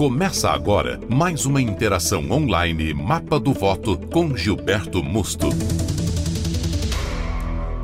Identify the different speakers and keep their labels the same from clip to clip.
Speaker 1: Começa agora mais uma interação online Mapa do Voto com Gilberto Musto.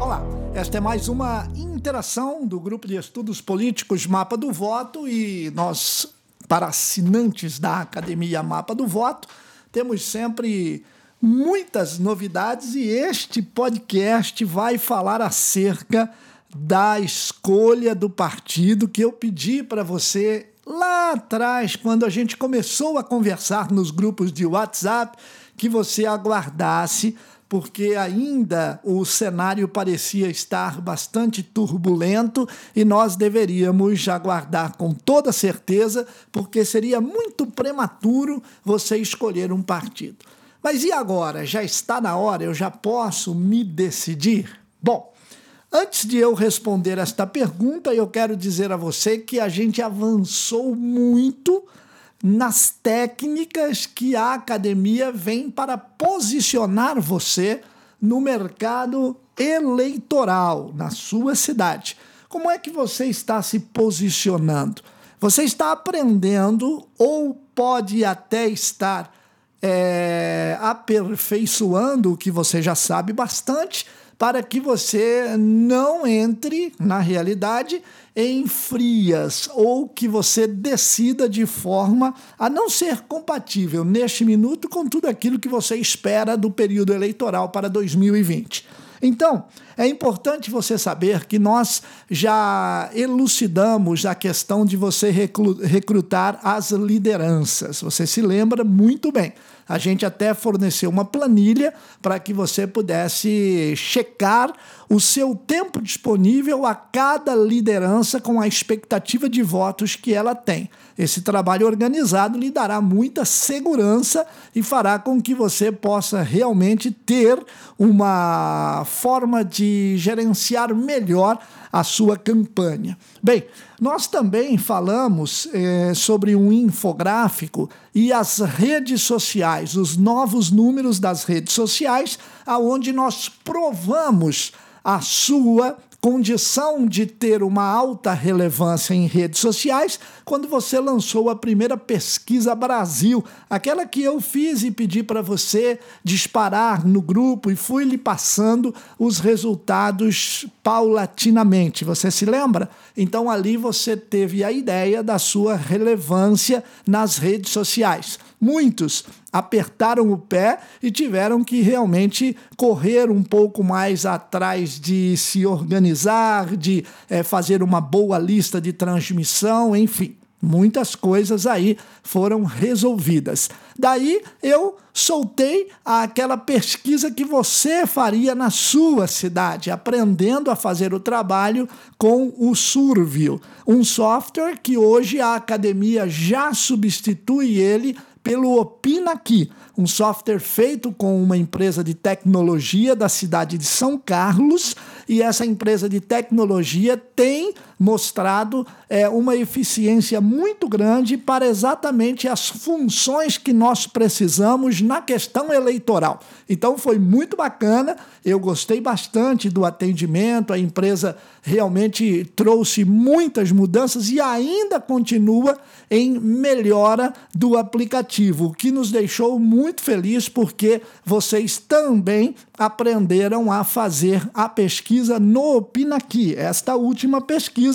Speaker 2: Olá, esta é mais uma interação do grupo de estudos políticos Mapa do Voto e nós, para assinantes da Academia Mapa do Voto, temos sempre muitas novidades e este podcast vai falar acerca da escolha do partido que eu pedi para você lá atrás, quando a gente começou a conversar nos grupos de WhatsApp, que você aguardasse, porque ainda o cenário parecia estar bastante turbulento e nós deveríamos aguardar com toda certeza, porque seria muito prematuro você escolher um partido. Mas e agora? Já está na hora? Eu já posso me decidir? Bom, Antes de eu responder esta pergunta, eu quero dizer a você que a gente avançou muito nas técnicas que a academia vem para posicionar você no mercado eleitoral na sua cidade. Como é que você está se posicionando? Você está aprendendo ou pode até estar é, aperfeiçoando o que você já sabe bastante para que você não entre na realidade em frias ou que você decida de forma a não ser compatível neste minuto com tudo aquilo que você espera do período eleitoral para 2020. Então, é importante você saber que nós já elucidamos a questão de você recrutar as lideranças. Você se lembra muito bem a gente até forneceu uma planilha para que você pudesse checar o seu tempo disponível a cada liderança com a expectativa de votos que ela tem. Esse trabalho organizado lhe dará muita segurança e fará com que você possa realmente ter uma forma de gerenciar melhor a sua campanha. Bem, nós também falamos eh, sobre um infográfico e as redes sociais, os novos números das redes sociais, aonde nós provamos a sua condição de ter uma alta relevância em redes sociais quando você lançou a primeira pesquisa Brasil, aquela que eu fiz e pedi para você disparar no grupo e fui lhe passando os resultados paulatinamente. Você se lembra? Então ali você teve a ideia da sua relevância nas redes sociais. Muitos apertaram o pé e tiveram que realmente correr um pouco mais atrás de se organizar, de é, fazer uma boa lista de transmissão, enfim. Muitas coisas aí foram resolvidas. Daí eu soltei aquela pesquisa que você faria na sua cidade, aprendendo a fazer o trabalho com o Survio, um software que hoje a academia já substitui ele pelo Opina Aqui, um software feito com uma empresa de tecnologia da cidade de São Carlos, e essa empresa de tecnologia tem mostrado é, uma eficiência muito grande para exatamente as funções que nós precisamos na questão eleitoral. Então foi muito bacana, eu gostei bastante do atendimento, a empresa realmente trouxe muitas mudanças e ainda continua em melhora do aplicativo, o que nos deixou muito feliz porque vocês também aprenderam a fazer a pesquisa no Opinaqui, esta última pesquisa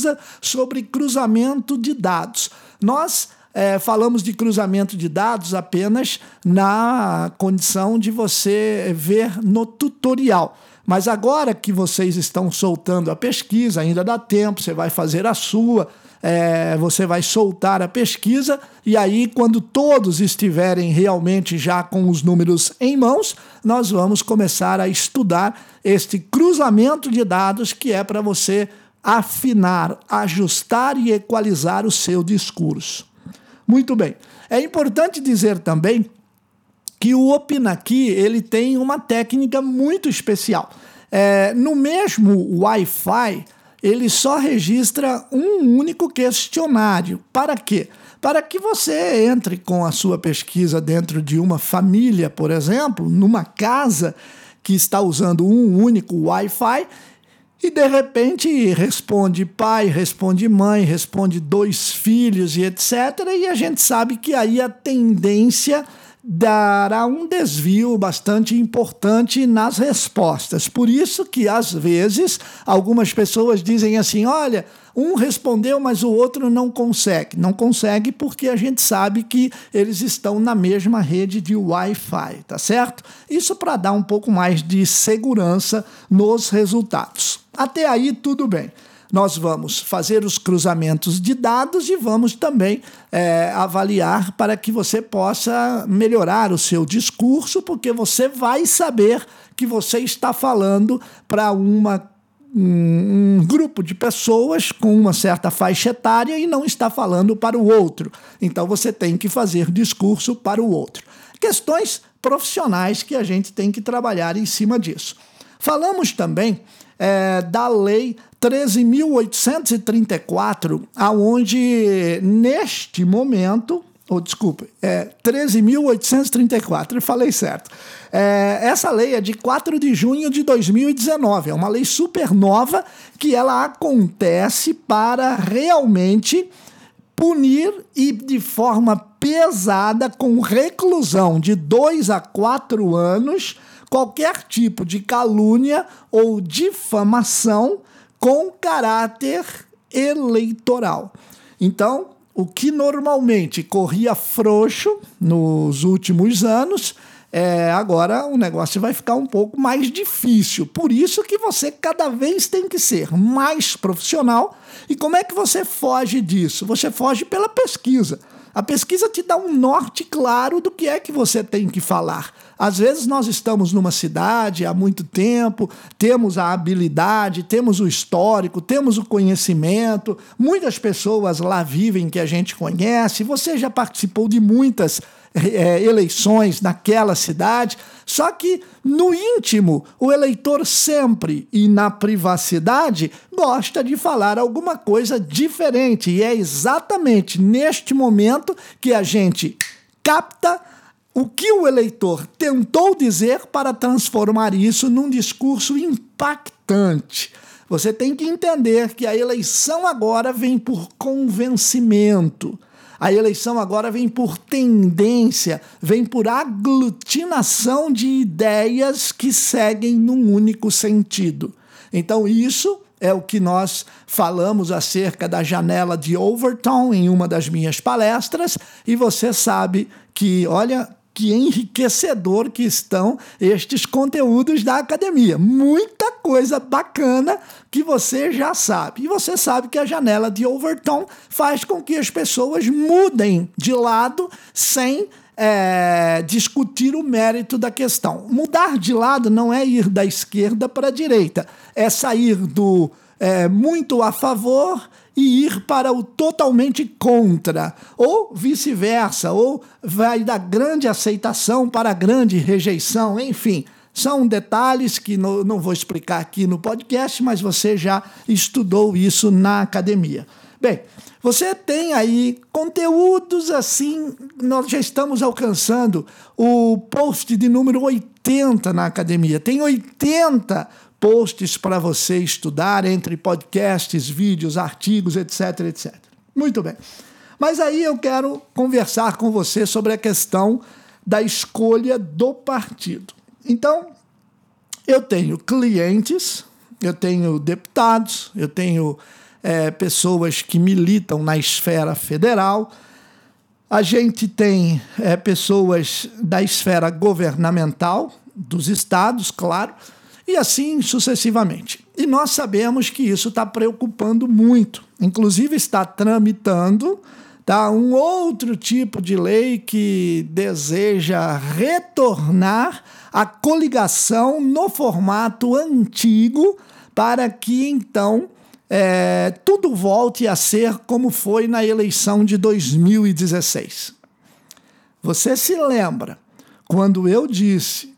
Speaker 2: sobre cruzamento de dados. Nós é, falamos de cruzamento de dados apenas na condição de você ver no tutorial. Mas agora que vocês estão soltando a pesquisa, ainda dá tempo, você vai fazer a sua, é, você vai soltar a pesquisa, e aí, quando todos estiverem realmente já com os números em mãos, nós vamos começar a estudar este cruzamento de dados que é para você afinar, ajustar e equalizar o seu discurso. Muito bem. É importante dizer também que o Opinaqui ele tem uma técnica muito especial. É, no mesmo Wi-Fi, ele só registra um único questionário. Para quê? Para que você entre com a sua pesquisa dentro de uma família, por exemplo, numa casa que está usando um único Wi-Fi E de repente responde pai, responde mãe, responde dois filhos e etc. E a gente sabe que aí a tendência dará um desvio bastante importante nas respostas. Por isso que às vezes algumas pessoas dizem assim: "Olha, um respondeu, mas o outro não consegue". Não consegue porque a gente sabe que eles estão na mesma rede de Wi-Fi, tá certo? Isso para dar um pouco mais de segurança nos resultados. Até aí tudo bem nós vamos fazer os cruzamentos de dados e vamos também é, avaliar para que você possa melhorar o seu discurso, porque você vai saber que você está falando para uma um, grupo de pessoas com uma certa faixa etária e não está falando para o outro. Então você tem que fazer discurso para o outro. Questões profissionais que a gente tem que trabalhar em cima disso. Falamos também é, da lei 13.834, aonde neste momento, ou oh, desculpe, é 13.834, eu falei certo. É, essa lei é de 4 de junho de 2019, é uma lei super nova que ela acontece para realmente punir e de forma pesada com reclusão de 2 a 4 anos qualquer tipo de calúnia ou difamação com caráter eleitoral. Então, o que normalmente corria frouxo nos últimos anos, é, agora o negócio vai ficar um pouco mais difícil. Por isso que você cada vez tem que ser mais profissional. E como é que você foge disso? Você foge pela pesquisa. A pesquisa te dá um norte claro do que é que você tem que falar. Às vezes nós estamos numa cidade há muito tempo, temos a habilidade, temos o histórico, temos o conhecimento, muitas pessoas lá vivem que a gente conhece, você já participou de muitas é, eleições naquela cidade. Só que no íntimo, o eleitor sempre e na privacidade gosta de falar alguma coisa diferente. E é exatamente neste momento que a gente capta o que o eleitor tentou dizer para transformar isso num discurso impactante. Você tem que entender que a eleição agora vem por convencimento. A eleição agora vem por tendência, vem por aglutinação de ideias que seguem num único sentido. Então, isso é o que nós falamos acerca da janela de Overton em uma das minhas palestras, e você sabe que, olha, que enriquecedor que estão estes conteúdos da academia. Muita coisa bacana que você já sabe. E você sabe que a janela de Overton faz com que as pessoas mudem de lado sem é, discutir o mérito da questão. Mudar de lado não é ir da esquerda para a direita, é sair do é, muito a favor e ir para o totalmente contra, ou vice-versa, ou vai da grande aceitação para a grande rejeição, enfim. São detalhes que não, vou explicar aqui no podcast, mas você já estudou isso na academia. Bem, você tem aí conteúdos assim, nós já estamos alcançando o post de número 80 na academia. Tem 80 posts para você estudar entre podcasts, vídeos, artigos, etc, etc. Muito bem. Mas aí eu quero conversar com você sobre a questão da escolha do partido. Então, eu tenho clientes, eu tenho deputados, eu tenho é, pessoas que militam na esfera federal, a gente tem é, pessoas da esfera governamental, dos estados, claro, e assim sucessivamente. E nós sabemos que isso está preocupando muito. Inclusive, está tramitando tá, um outro tipo de lei que deseja retornar a coligação no formato antigo, para que então é, tudo volte a ser como foi na eleição de 2016. Você se lembra quando eu disse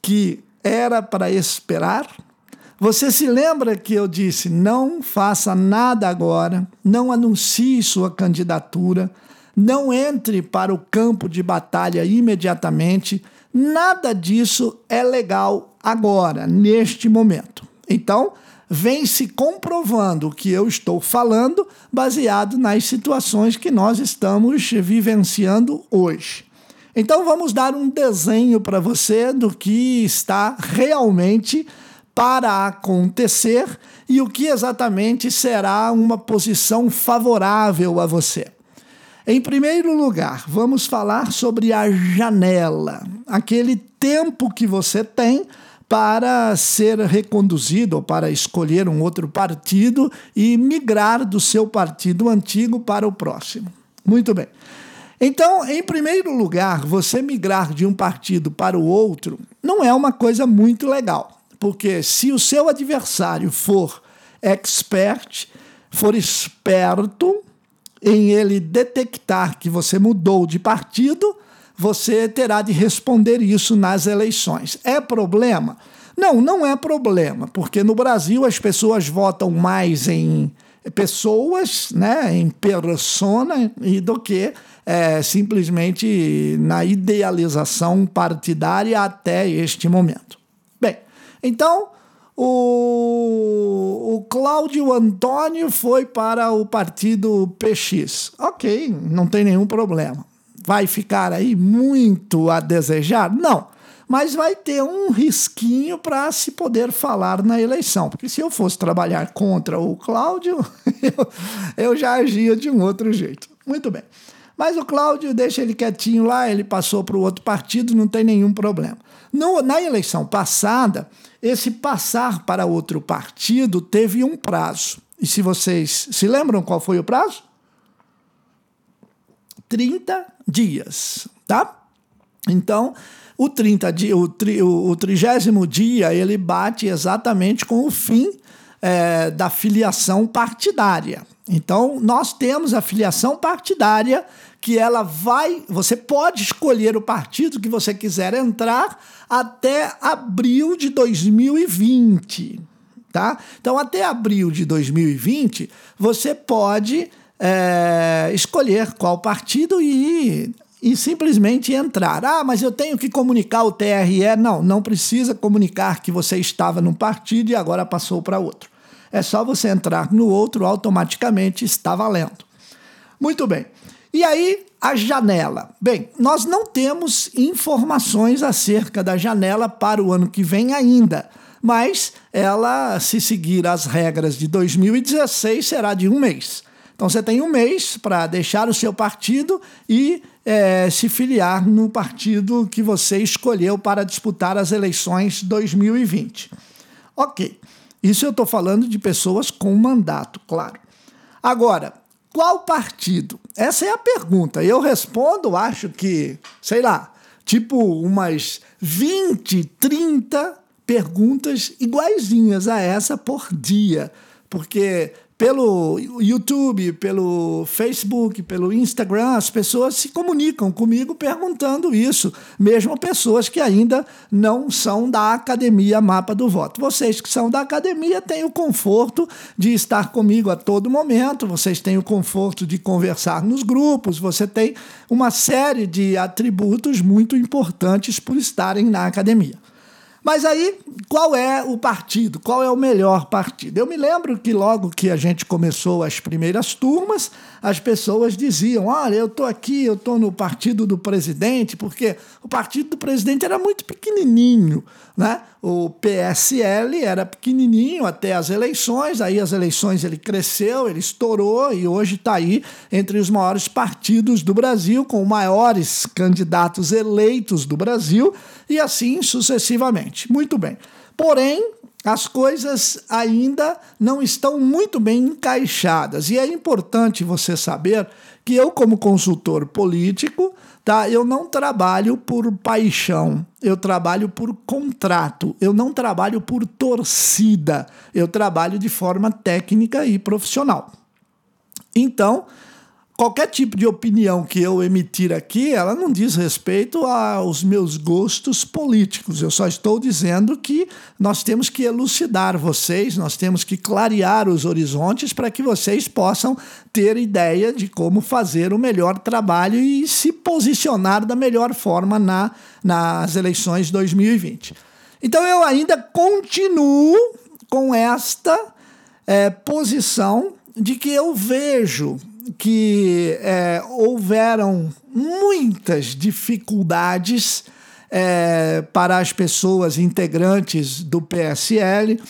Speaker 2: que era para esperar? Você se lembra que eu disse: não faça nada agora, não anuncie sua candidatura, não entre para o campo de batalha imediatamente, nada disso é legal agora, neste momento. Então, vem se comprovando o que eu estou falando, baseado nas situações que nós estamos vivenciando hoje. Então vamos dar um desenho para você do que está realmente para acontecer e o que exatamente será uma posição favorável a você. Em primeiro lugar, vamos falar sobre a janela, aquele tempo que você tem para ser reconduzido ou para escolher um outro partido e migrar do seu partido antigo para o próximo. Muito bem. Então, em primeiro lugar, você migrar de um partido para o outro não é uma coisa muito legal, porque se o seu adversário for expert, for esperto em ele detectar que você mudou de partido, você terá de responder isso nas eleições. É problema? Não, não é problema, porque no Brasil as pessoas votam mais em pessoas, né, em persona, e do que é, simplesmente na idealização partidária até este momento. Bem, então o, o Cláudio Antônio foi para o partido PX. Ok, não tem nenhum problema. Vai ficar aí muito a desejar? Não mas vai ter um risquinho para se poder falar na eleição. Porque se eu fosse trabalhar contra o Cláudio, eu, eu já agia de um outro jeito. Muito bem. Mas o Cláudio deixa ele quietinho lá, ele passou para o outro partido, não tem nenhum problema. No, na eleição passada, esse passar para outro partido teve um prazo. E se vocês se lembram qual foi o prazo? 30 dias, tá? Então, o, 30 dia, o, tri, o, o trigésimo dia ele bate exatamente com o fim é, da filiação partidária. Então, nós temos a filiação partidária que ela vai. Você pode escolher o partido que você quiser entrar até abril de 2020. Tá? Então, até abril de 2020, você pode é, escolher qual partido e e simplesmente entrar. Ah, mas eu tenho que comunicar o TRE. Não, não precisa comunicar que você estava num partido e agora passou para outro. É só você entrar no outro, automaticamente está valendo. Muito bem. E aí, a janela. Bem, nós não temos informações acerca da janela para o ano que vem ainda, mas ela, se seguir as regras de 2016, será de um mês. Então você tem um mês para deixar o seu partido e é, se filiar no partido que você escolheu para disputar as eleições 2020. Ok, isso eu estou falando de pessoas com mandato, claro. Agora, qual partido? Essa é a pergunta. Eu respondo, acho que, sei lá, tipo umas 20, 30 perguntas iguaizinhas a essa por dia. Porque pelo YouTube, pelo Facebook, pelo Instagram, as pessoas se comunicam comigo perguntando isso, mesmo pessoas que ainda não são da Academia Mapa do Voto. Vocês que são da academia têm o conforto de estar comigo a todo momento, vocês têm o conforto de conversar nos grupos, você tem uma série de atributos muito importantes por estarem na academia. Mas aí, qual é o partido? Qual é o melhor partido? Eu me lembro que logo que a gente começou as primeiras turmas, as pessoas diziam: Olha, eu estou aqui, eu estou no partido do presidente, porque o partido do presidente era muito pequenininho. Né? O PSL era pequenininho até as eleições, aí as eleições ele cresceu, ele estourou e hoje está aí entre os maiores partidos do Brasil, com maiores candidatos eleitos do Brasil e assim sucessivamente. Muito bem. Porém, as coisas ainda não estão muito bem encaixadas e é importante você saber que eu, como consultor político, tá? Eu não trabalho por paixão, eu trabalho por contrato, eu não trabalho por torcida, eu trabalho de forma técnica e profissional. Então, qualquer tipo de opinião que eu emitir aqui, ela não diz respeito aos meus gostos políticos. Eu só estou dizendo que nós temos que elucidar vocês, nós temos que clarear os horizontes para que vocês possam ter ideia de como fazer o melhor trabalho e se posicionar da melhor forma na, nas eleições 2020. Então eu ainda continuo com esta é, posição de que eu vejo que é, houveram muitas dificuldades é, para as pessoas integrantes do PSL.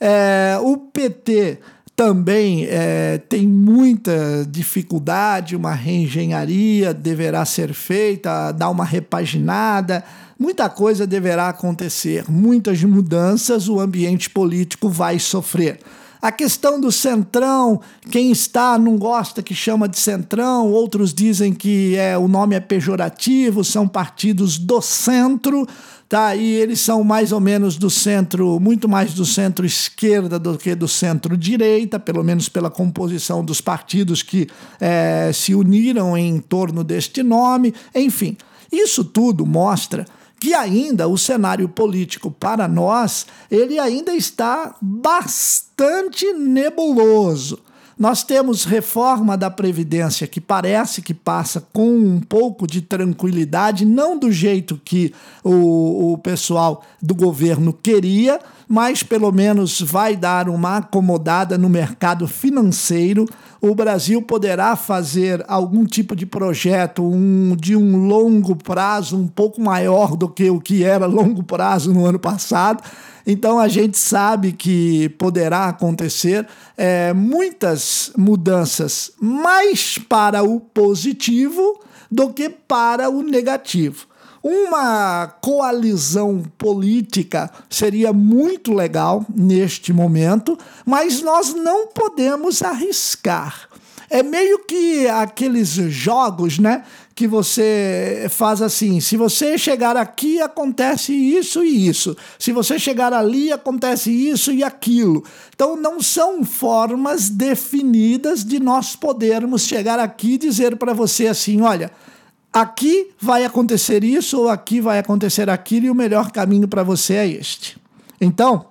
Speaker 2: É, o PT também é, tem muita dificuldade, uma reengenharia deverá ser feita, dar uma repaginada, muita coisa deverá acontecer, muitas mudanças o ambiente político vai sofrer. A questão do centrão, quem está não gosta que chama de centrão, outros dizem que é, o nome é pejorativo, são partidos do centro, tá? E eles são mais ou menos do centro, muito mais do centro-esquerda do que do centro-direita, pelo menos pela composição dos partidos que é, se uniram em torno deste nome. Enfim, isso tudo mostra que ainda o cenário político para nós, ele ainda está bastante nebuloso. Nós temos reforma da Previdência que parece que passa com um pouco de tranquilidade, não do jeito que o, o pessoal do governo queria, mas pelo menos vai dar uma acomodada no mercado financeiro. O Brasil poderá fazer algum tipo de projeto um, de um longo prazo, um pouco maior do que o que era longo prazo no ano passado então a gente sabe que poderá acontecer é, muitas mudanças mais para o positivo do que para o negativo. Uma coalizão política seria muito legal neste momento, mas nós não podemos arriscar. É meio que aqueles jogos, né? Que você faz assim: se você chegar aqui, acontece isso e isso. Se você chegar ali, acontece isso e aquilo. Então, não são formas definidas de nós podermos chegar aqui e dizer para você assim: olha, aqui vai acontecer isso ou aqui vai acontecer aquilo e o melhor caminho para você é este. Então,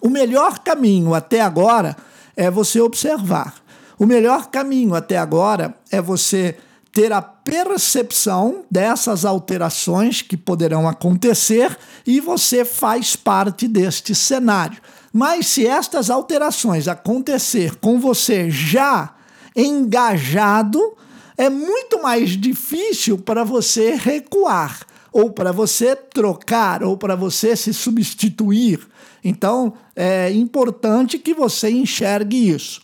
Speaker 2: o melhor caminho até agora é você observar. O melhor caminho até agora é você ter a percepção dessas alterações que poderão acontecer e você faz parte deste cenário. Mas se estas alterações acontecer com você já engajado, é muito mais difícil para você recuar, ou para você trocar, ou para você se substituir. Então, é importante que você enxergue isso.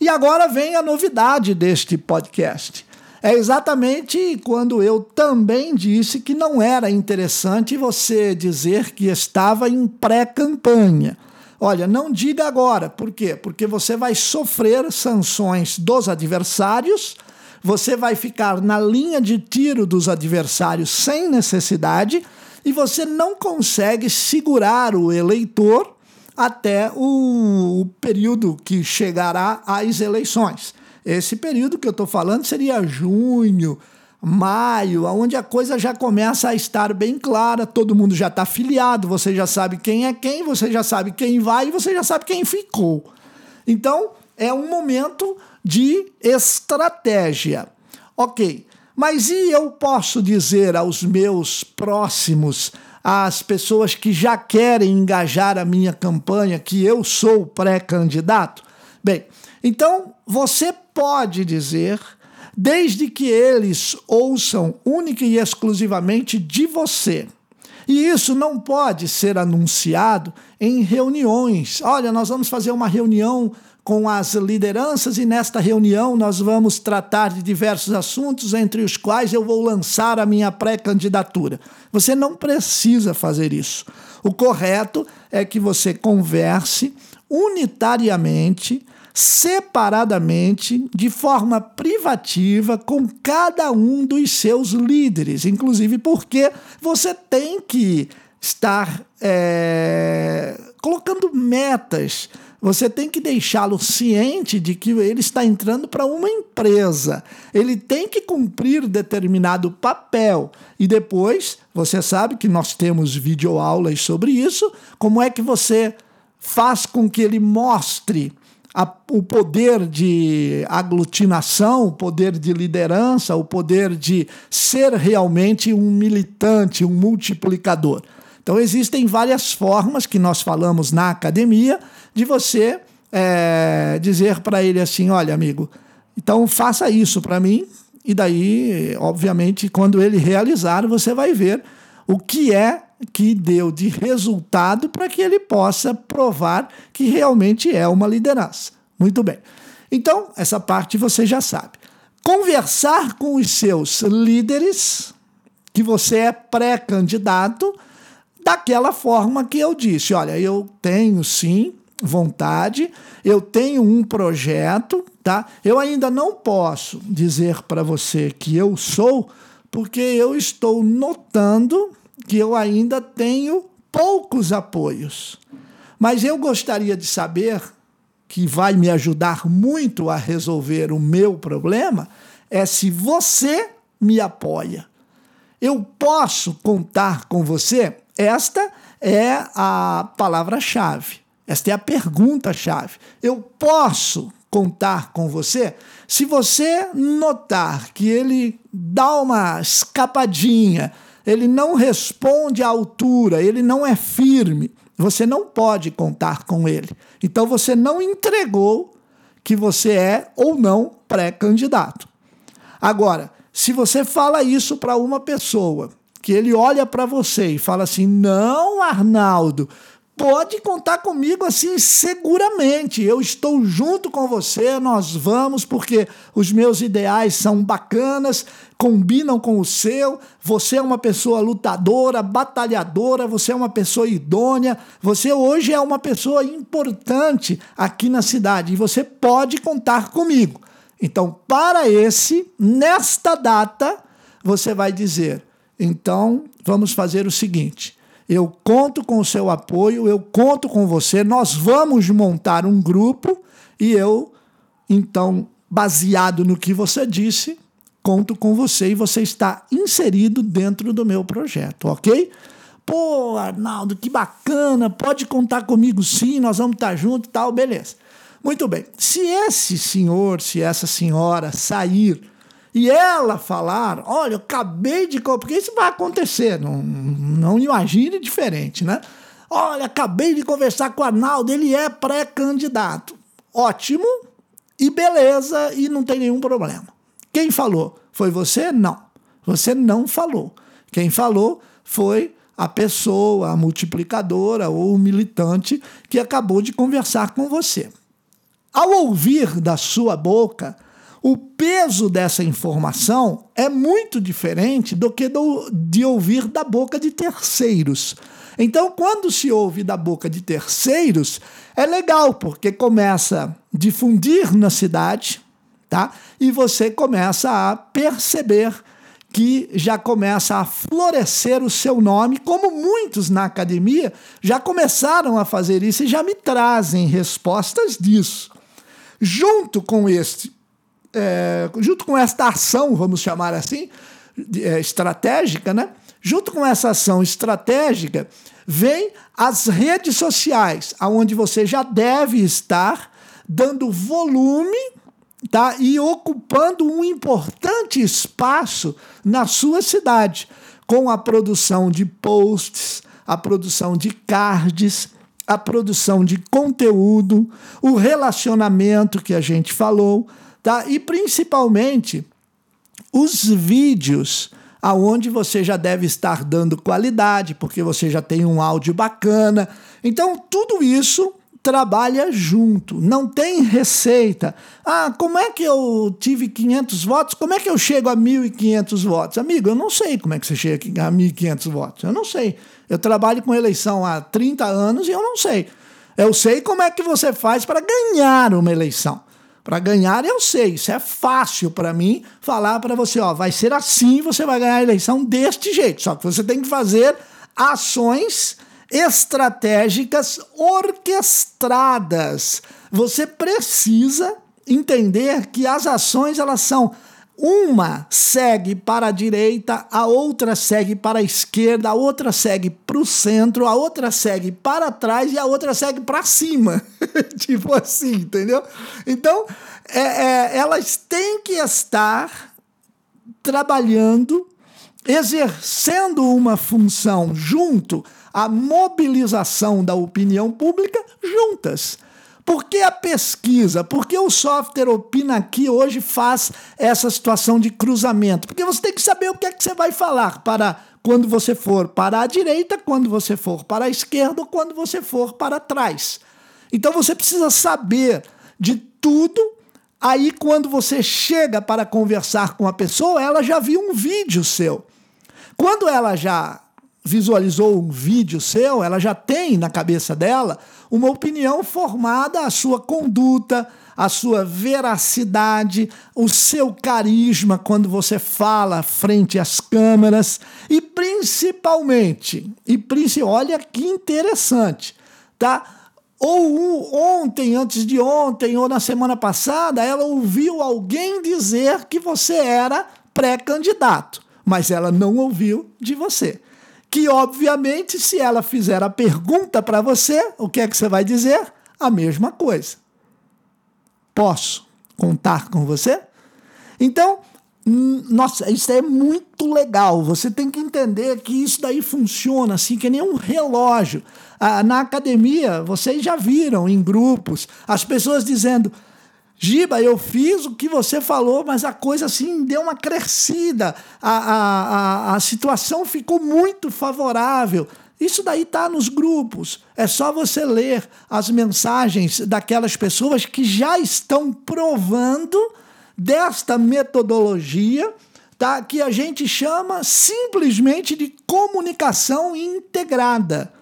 Speaker 2: E agora vem a novidade deste podcast. É exatamente quando eu também disse que não era interessante você dizer que estava em pré-campanha. Olha, não diga agora. Por quê? Porque você vai sofrer sanções dos adversários, você vai ficar na linha de tiro dos adversários sem necessidade e você não consegue segurar o eleitor até o, período que chegará às eleições. Esse período que eu estou falando seria junho, maio, onde a coisa já começa a estar bem clara, todo mundo já está filiado, você já sabe quem é quem, você já sabe quem vai e você já sabe quem ficou. Então, é um momento de estratégia. Ok, mas e eu posso dizer aos meus próximos às pessoas que já querem engajar a minha campanha, que eu sou pré-candidato? Bem, então você pode dizer, desde que eles ouçam única e exclusivamente de você. E isso não pode ser anunciado em reuniões. Olha, nós vamos fazer uma reunião com as lideranças e nesta reunião nós vamos tratar de diversos assuntos, entre os quais eu vou lançar a minha pré-candidatura. Você não precisa fazer isso. O correto é que você converse unitariamente, separadamente, de forma privativa com cada um dos seus líderes, inclusive porque você tem que estar é, colocando metas você tem que deixá-lo ciente de que ele está entrando para uma empresa. Ele tem que cumprir determinado papel. E depois, você sabe que nós temos videoaulas sobre isso. Como é que você faz com que ele mostre a, o poder de aglutinação, o poder de liderança, o poder de ser realmente um militante, um multiplicador? Então, existem várias formas que nós falamos na academia de você é, dizer para ele assim: olha, amigo, então faça isso para mim, e daí, obviamente, quando ele realizar, você vai ver o que é que deu de resultado para que ele possa provar que realmente é uma liderança. Muito bem. Então, essa parte você já sabe. Conversar com os seus líderes, que você é pré-candidato, daquela forma que eu disse: olha, eu tenho sim vontade, eu tenho um projeto, tá? Eu ainda não posso dizer para você que eu sou, porque eu estou notando que eu ainda tenho poucos apoios. Mas eu gostaria de saber que vai me ajudar muito a resolver o meu problema é se você me apoia. Eu posso contar com você? Esta é a palavra-chave. Esta é a pergunta-chave. Eu posso contar com você? Se você notar que ele dá uma escapadinha, ele não responde à altura, ele não é firme, você não pode contar com ele. Então você não entregou que você é ou não pré-candidato. Agora, se você fala isso para uma pessoa, que ele olha para você e fala assim: "Não, Arnaldo, pode contar comigo assim seguramente. Eu estou junto com você, nós vamos, porque os meus ideais são bacanas, combinam com o seu. Você é uma pessoa lutadora, batalhadora, você é uma pessoa idônea, você hoje é uma pessoa importante aqui na cidade e você pode contar comigo. Então, para esse, nesta data, você vai dizer: então, vamos fazer o seguinte eu conto com o seu apoio, eu conto com você, nós vamos montar um grupo e eu, então, baseado no que você disse, conto com você e você está inserido dentro do meu projeto, ok? Pô, Arnaldo, que bacana, pode contar comigo sim, nós vamos estar juntos e tal, beleza. Muito bem. Se esse senhor, se essa senhora sair e ela falar: Olha, eu acabei de. Porque isso vai acontecer, não, não imagine diferente, né? Olha, acabei de conversar com o Arnaldo, ele é pré-candidato. Ótimo e beleza, e não tem nenhum problema. Quem falou? Foi você? Não. Você não falou. Quem falou foi a pessoa, a multiplicadora ou o militante que acabou de conversar com você. Ao ouvir da sua boca, o peso dessa informação é muito diferente do que do, de ouvir da boca de terceiros. Então, quando se ouve da boca de terceiros, é legal, porque começa a difundir na cidade, tá? E você começa a perceber que já começa a florescer o seu nome, como muitos na academia já começaram a fazer isso e já me trazem respostas disso. Junto com este é, junto com esta ação, vamos chamar assim, é, estratégica, né? Junto com essa ação estratégica, vem as redes sociais, aonde você já deve estar dando volume tá? e ocupando um importante espaço na sua cidade, com a produção de posts, a produção de cards, a produção de conteúdo, o relacionamento que a gente falou, tá? E principalmente os vídeos aonde você já deve estar dando qualidade, porque você já tem um áudio bacana. Então, tudo isso trabalha junto, não tem receita. Ah, como é que eu tive 500 votos? Como é que eu chego a 1.500 votos? Amigo, eu não sei como é que você chega a 1.500 votos. Eu não sei. Eu trabalho com eleição há 30 anos e eu não sei. Eu sei como é que você faz para ganhar uma eleição. Para ganhar, eu sei, isso é fácil para mim falar para você, ó, vai ser assim, você vai ganhar a eleição deste jeito. Só que você tem que fazer ações estratégicas orquestradas. Você precisa entender que as ações elas são uma segue para a direita, a outra segue para a esquerda, a outra segue para o centro, a outra segue para trás e a outra segue para cima. tipo assim, entendeu? Então, é, é, elas têm que estar trabalhando, exercendo uma função junto a mobilização da opinião pública juntas. Por que a pesquisa? Por que o software Opina Aqui hoje faz essa situação de cruzamento? Porque você tem que saber o que é que você vai falar para quando você for para a direita, quando você for para a esquerda, quando você for para trás. Então você precisa saber de tudo. Aí, quando você chega para conversar com a pessoa, ela já viu um vídeo seu. Quando ela já visualizou um vídeo seu, ela já tem na cabeça dela uma opinião formada, a sua conduta, a sua veracidade, o seu carisma quando você fala frente às câmeras e principalmente, e olha que interessante, tá? Ou ontem, antes de ontem, ou na semana passada, ela ouviu alguém dizer que você era pré-candidato, mas ela não ouviu de você que obviamente, se ela fizer a pergunta para você, o que é que você vai dizer? A mesma coisa. Posso contar com você? Então, nossa, isso é muito legal. Você tem que entender que isso daí funciona assim, que nem um relógio. Ah, na academia, vocês já viram em grupos as pessoas dizendo: Giba, eu fiz o que você falou, mas a coisa assim deu uma crescida, a, a, a, a situação ficou muito favorável. Isso daí está nos grupos. É só você ler as mensagens daquelas pessoas que já estão provando desta metodologia, tá? que a gente chama simplesmente de comunicação integrada.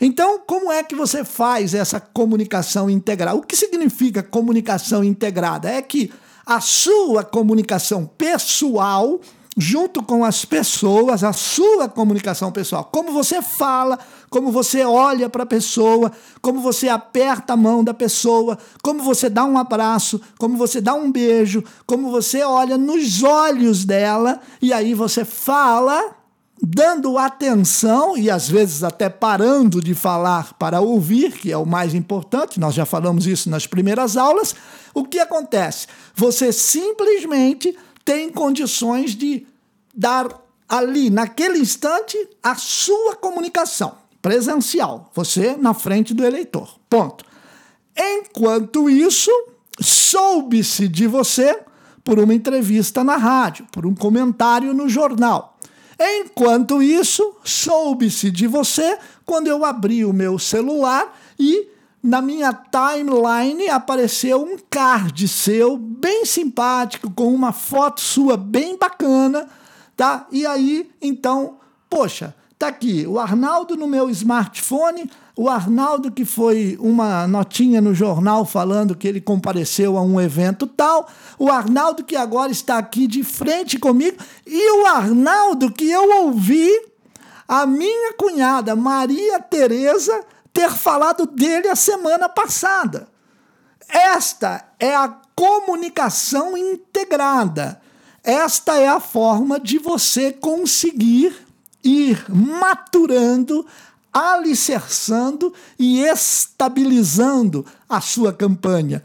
Speaker 2: Então, como é que você faz essa comunicação integral? O que significa comunicação integrada? É que a sua comunicação pessoal, junto com as pessoas, a sua comunicação pessoal, como você fala, como você olha para a pessoa, como você aperta a mão da pessoa, como você dá um abraço, como você dá um beijo, como você olha nos olhos dela e aí você fala dando atenção e às vezes até parando de falar para ouvir, que é o mais importante, nós já falamos isso nas primeiras aulas, o que acontece? Você simplesmente tem condições de dar ali, naquele instante, a sua comunicação presencial, você na frente do eleitor. Ponto. Enquanto isso, soube-se de você por uma entrevista na rádio, por um comentário no jornal Enquanto isso, soube-se de você quando eu abri o meu celular e na minha timeline apareceu um card seu bem simpático com uma foto sua bem bacana, tá? E aí, então, poxa, tá aqui o Arnaldo no meu smartphone o Arnaldo, que foi uma notinha no jornal falando que ele compareceu a um evento tal, o Arnaldo, que agora está aqui de frente comigo, e o Arnaldo, que eu ouvi a minha cunhada Maria Tereza ter falado dele a semana passada. Esta é a comunicação integrada. Esta é a forma de você conseguir ir maturando alicerçando e estabilizando a sua campanha.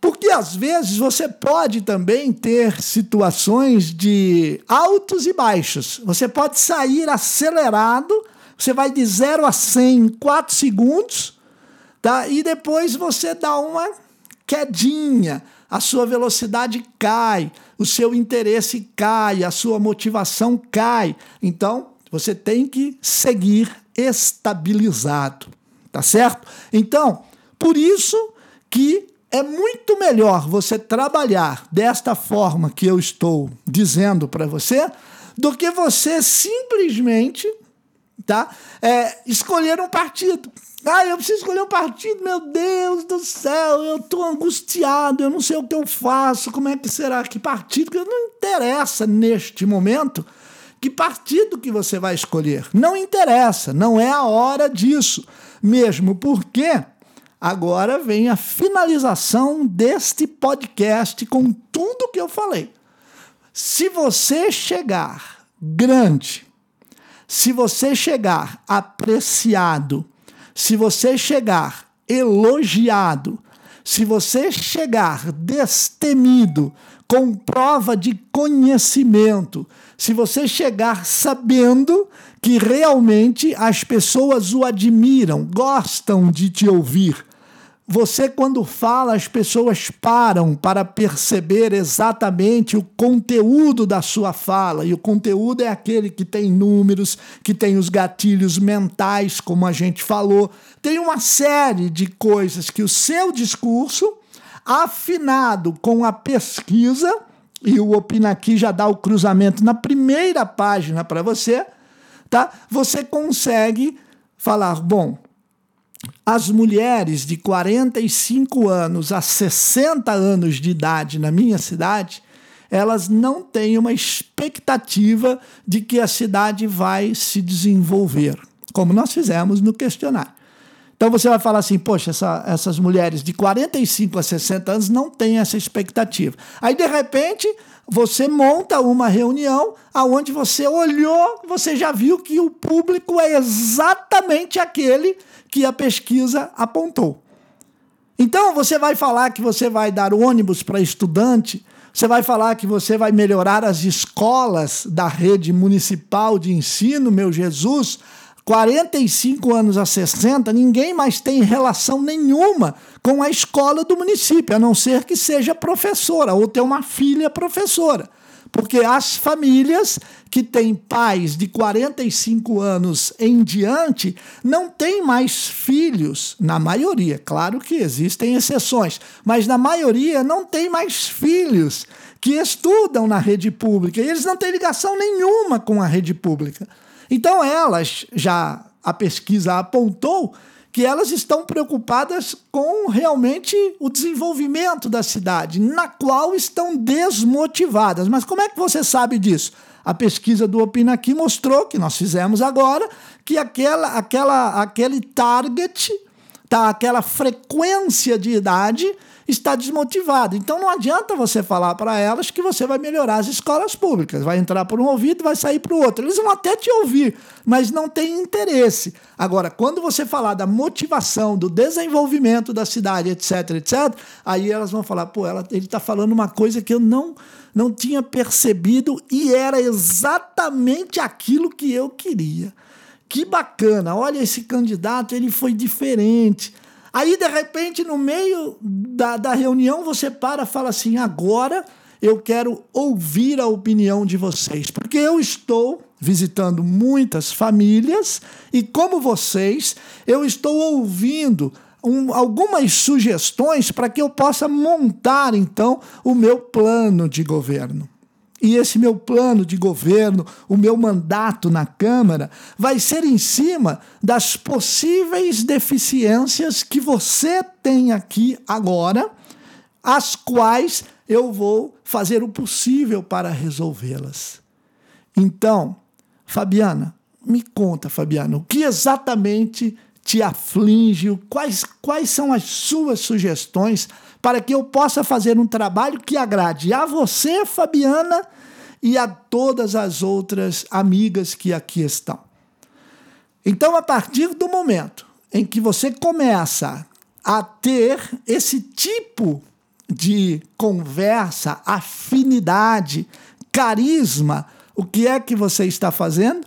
Speaker 2: Porque às vezes você pode também ter situações de altos e baixos. Você pode sair acelerado, você vai de 0 a 100 em 4 segundos, tá? e depois você dá uma quedinha, a sua velocidade cai, o seu interesse cai, a sua motivação cai. Então, você tem que seguir estabilizado, tá certo? Então, por isso que é muito melhor você trabalhar desta forma que eu estou dizendo para você do que você simplesmente tá, é, escolher um partido. Ah, eu preciso escolher um partido, meu Deus do céu, eu estou angustiado, eu não sei o que eu faço, como é que será, que partido, que não interessa neste momento que partido que você vai escolher. Não interessa, não é a hora disso. Mesmo porque agora vem a finalização deste podcast com tudo que eu falei. Se você chegar grande, se você chegar apreciado, se você chegar elogiado, se você chegar destemido, com prova de conhecimento, se você chegar sabendo que realmente as pessoas o admiram, gostam de te ouvir, você, quando fala, as pessoas param para perceber exatamente o conteúdo da sua fala. E o conteúdo é aquele que tem números, que tem os gatilhos mentais, como a gente falou. Tem uma série de coisas que o seu discurso, afinado com a pesquisa, e o Opina Aqui já dá o cruzamento na primeira página para você, tá? Você consegue falar, bom, as mulheres de 45 anos a 60 anos de idade na minha cidade, elas não têm uma expectativa de que a cidade vai se desenvolver, como nós fizemos no questionário. Então você vai falar assim, poxa, essa, essas mulheres de 45 a 60 anos não têm essa expectativa. Aí, de repente, você monta uma reunião aonde você olhou, você já viu que o público é exatamente aquele que a pesquisa apontou. Então, você vai falar que você vai dar ônibus para estudante, você vai falar que você vai melhorar as escolas da rede municipal de ensino, meu Jesus. 45 anos a 60, ninguém mais tem relação nenhuma com a escola do município, a não ser que seja professora ou ter uma filha professora. Porque as famílias que têm pais de 45 anos em diante não têm mais filhos, na maioria. Claro que existem exceções, mas na maioria não tem mais filhos que estudam na rede pública e eles não têm ligação nenhuma com a rede pública. Então elas já a pesquisa apontou que elas estão preocupadas com realmente o desenvolvimento da cidade, na qual estão desmotivadas. Mas como é que você sabe disso? A pesquisa do Opina Aqui mostrou, que nós fizemos agora, que aquela, aquela, aquele target, tá, aquela frequência de idade está desmotivada. Então não adianta você falar para elas que você vai melhorar as escolas públicas. Vai entrar por um ouvido vai sair para o outro. Eles vão até te ouvir, mas não tem interesse. Agora, quando você falar da motivação, do desenvolvimento da cidade, etc, etc, aí elas vão falar, pô, ela, ele está falando uma coisa que eu não, não tinha percebido e era exatamente aquilo que eu queria. Que bacana, olha esse candidato, ele foi diferente. Aí, de repente, no meio da, da reunião, você para e fala assim: agora eu quero ouvir a opinião de vocês, porque eu estou visitando muitas famílias e, como vocês, eu estou ouvindo um, algumas sugestões para que eu possa montar, então, o meu plano de governo. E esse meu plano de governo, o meu mandato na Câmara, vai ser em cima das possíveis deficiências que você tem aqui agora, as quais eu vou fazer o possível para resolvê-las. Então, Fabiana, me conta, Fabiana, o que exatamente te aflige, quais, quais são as suas sugestões para que eu possa fazer um trabalho que agrade a você, Fabiana, e a todas as outras amigas que aqui estão. Então, a partir do momento em que você começa a ter esse tipo de conversa, afinidade, carisma, o que é que você está fazendo?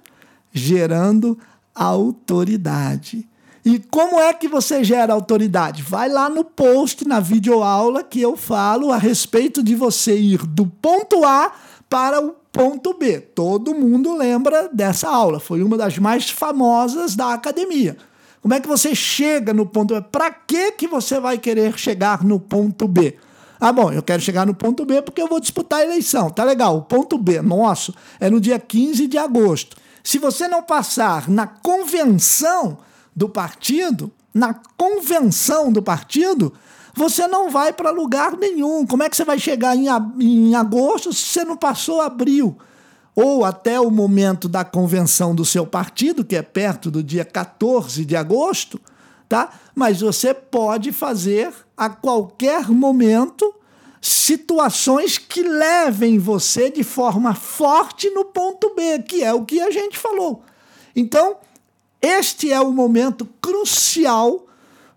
Speaker 2: Gerando autoridade. E como é que você gera autoridade? Vai lá no post, na videoaula, que eu falo a respeito de você ir do ponto A para o ponto B. Todo mundo lembra dessa aula, foi uma das mais famosas da academia. Como é que você chega no ponto B? Para que, que você vai querer chegar no ponto B? Ah, bom, eu quero chegar no ponto B porque eu vou disputar a eleição. Tá legal. O ponto B nosso é no dia 15 de agosto. Se você não passar na convenção do partido, na convenção do partido, você não vai para lugar nenhum. Como é que você vai chegar em, em agosto se você não passou abril? Ou até o momento da convenção do seu partido, que é perto do dia 14 de agosto, tá? Mas você pode fazer a qualquer momento situações que levem você de forma forte no ponto B, que é o que a gente falou. Então, este é o momento crucial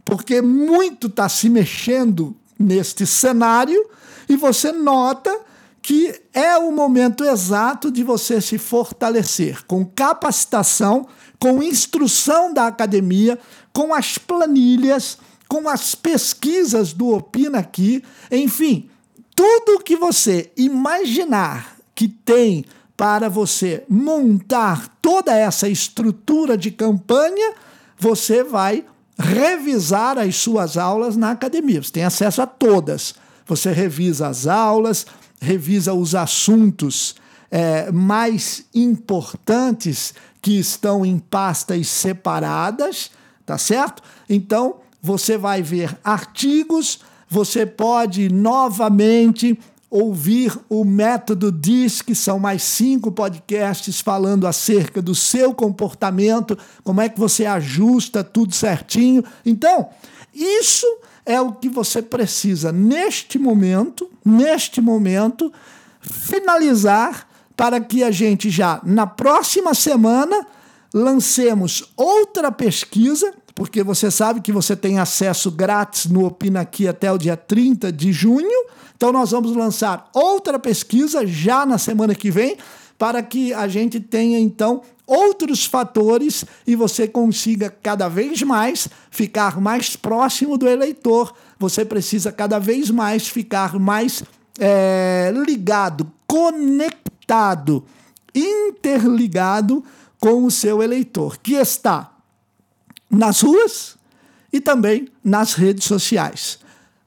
Speaker 2: porque muito está se mexendo neste cenário e você nota que é o momento exato de você se fortalecer com capacitação, com instrução da academia, com as planilhas, com as pesquisas do Opina aqui, enfim, tudo que você imaginar que tem para você montar toda essa estrutura de campanha, você vai revisar as suas aulas na academia. Você tem acesso a todas. Você revisa as aulas, revisa os assuntos é, mais importantes que estão em pastas separadas, tá certo? Então, você vai ver artigos, você pode novamente ouvir o método DIS, que são mais cinco podcasts falando acerca do seu comportamento, como é que você ajusta tudo certinho. Então, isso é o que você precisa neste momento, neste momento, finalizar para que a gente já na próxima semana lancemos outra pesquisa, porque você sabe que você tem acesso grátis no Opina aqui até o dia 30 de junho. Então, nós vamos lançar outra pesquisa já na semana que vem, para que a gente tenha, então, outros fatores e você consiga cada vez mais ficar mais próximo do eleitor. Você precisa cada vez mais ficar mais é, ligado, conectado, interligado com o seu eleitor, que está nas ruas e também nas redes sociais.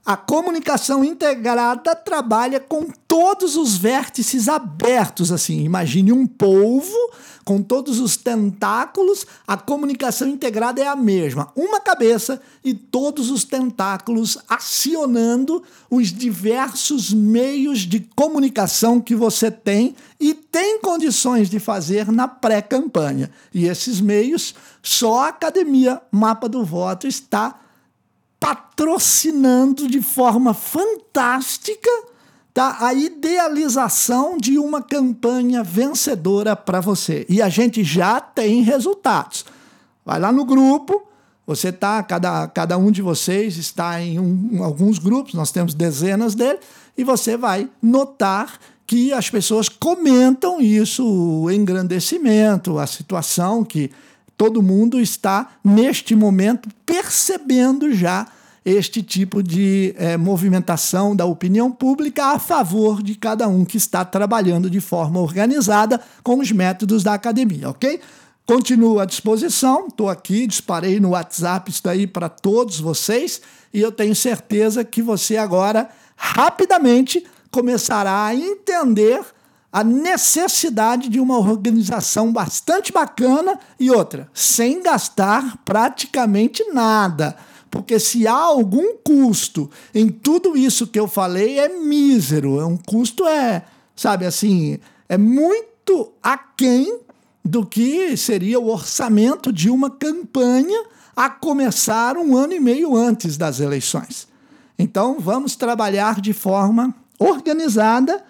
Speaker 2: A comunicação integrada trabalha com todos os vértices abertos, assim. Imagine um polvo com todos os tentáculos. A comunicação integrada é a mesma, uma cabeça e todos os tentáculos acionando os diversos meios de comunicação que você tem e tem condições de fazer na pré-campanha. E esses meios, só a Academia Mapa do Voto está patrocinando de forma fantástica tá, a idealização de uma campanha vencedora para você. E a gente já tem resultados. Vai lá no grupo, você tá, cada, cada um de vocês está em um, alguns grupos, nós temos dezenas dele, e você vai notar que as pessoas comentam isso, o engrandecimento, a situação que todo mundo está, neste momento, percebendo já este tipo de é, movimentação da opinião pública a favor de cada um que está trabalhando de forma organizada com os métodos da academia, ok? Continuo à disposição, estou aqui, disparei no WhatsApp isso aí para todos vocês e eu tenho certeza que você agora rapidamente começará a entender a necessidade de uma organização bastante bacana e outra, sem gastar praticamente nada. Porque se há algum custo em tudo isso que eu falei, é mísero. É um custo, é, sabe assim, é muito aquém do que seria o orçamento de uma campanha a começar um ano e meio antes das eleições. Então, vamos trabalhar de forma organizada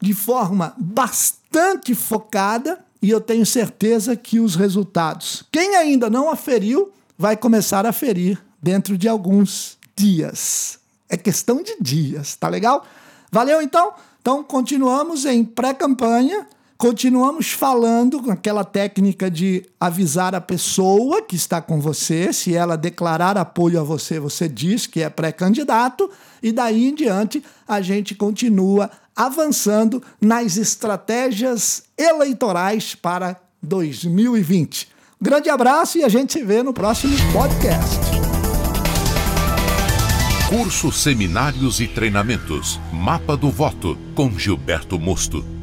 Speaker 2: de forma bastante focada e eu tenho certeza que os resultados, quem ainda não aferiu, vai começar a ferir dentro de alguns dias. É questão de dias, tá legal? Valeu então? Então continuamos em pré-campanha, continuamos falando com aquela técnica de avisar a pessoa que está com você, se ela declarar apoio a você, você diz que é pré-candidato, e daí em diante a gente continua avançando nas estratégias eleitorais para 2020. grande abraço e a gente se vê no próximo podcast.
Speaker 1: Cursos, seminários e treinamentos. Mapa do Voto com Gilberto Mosto.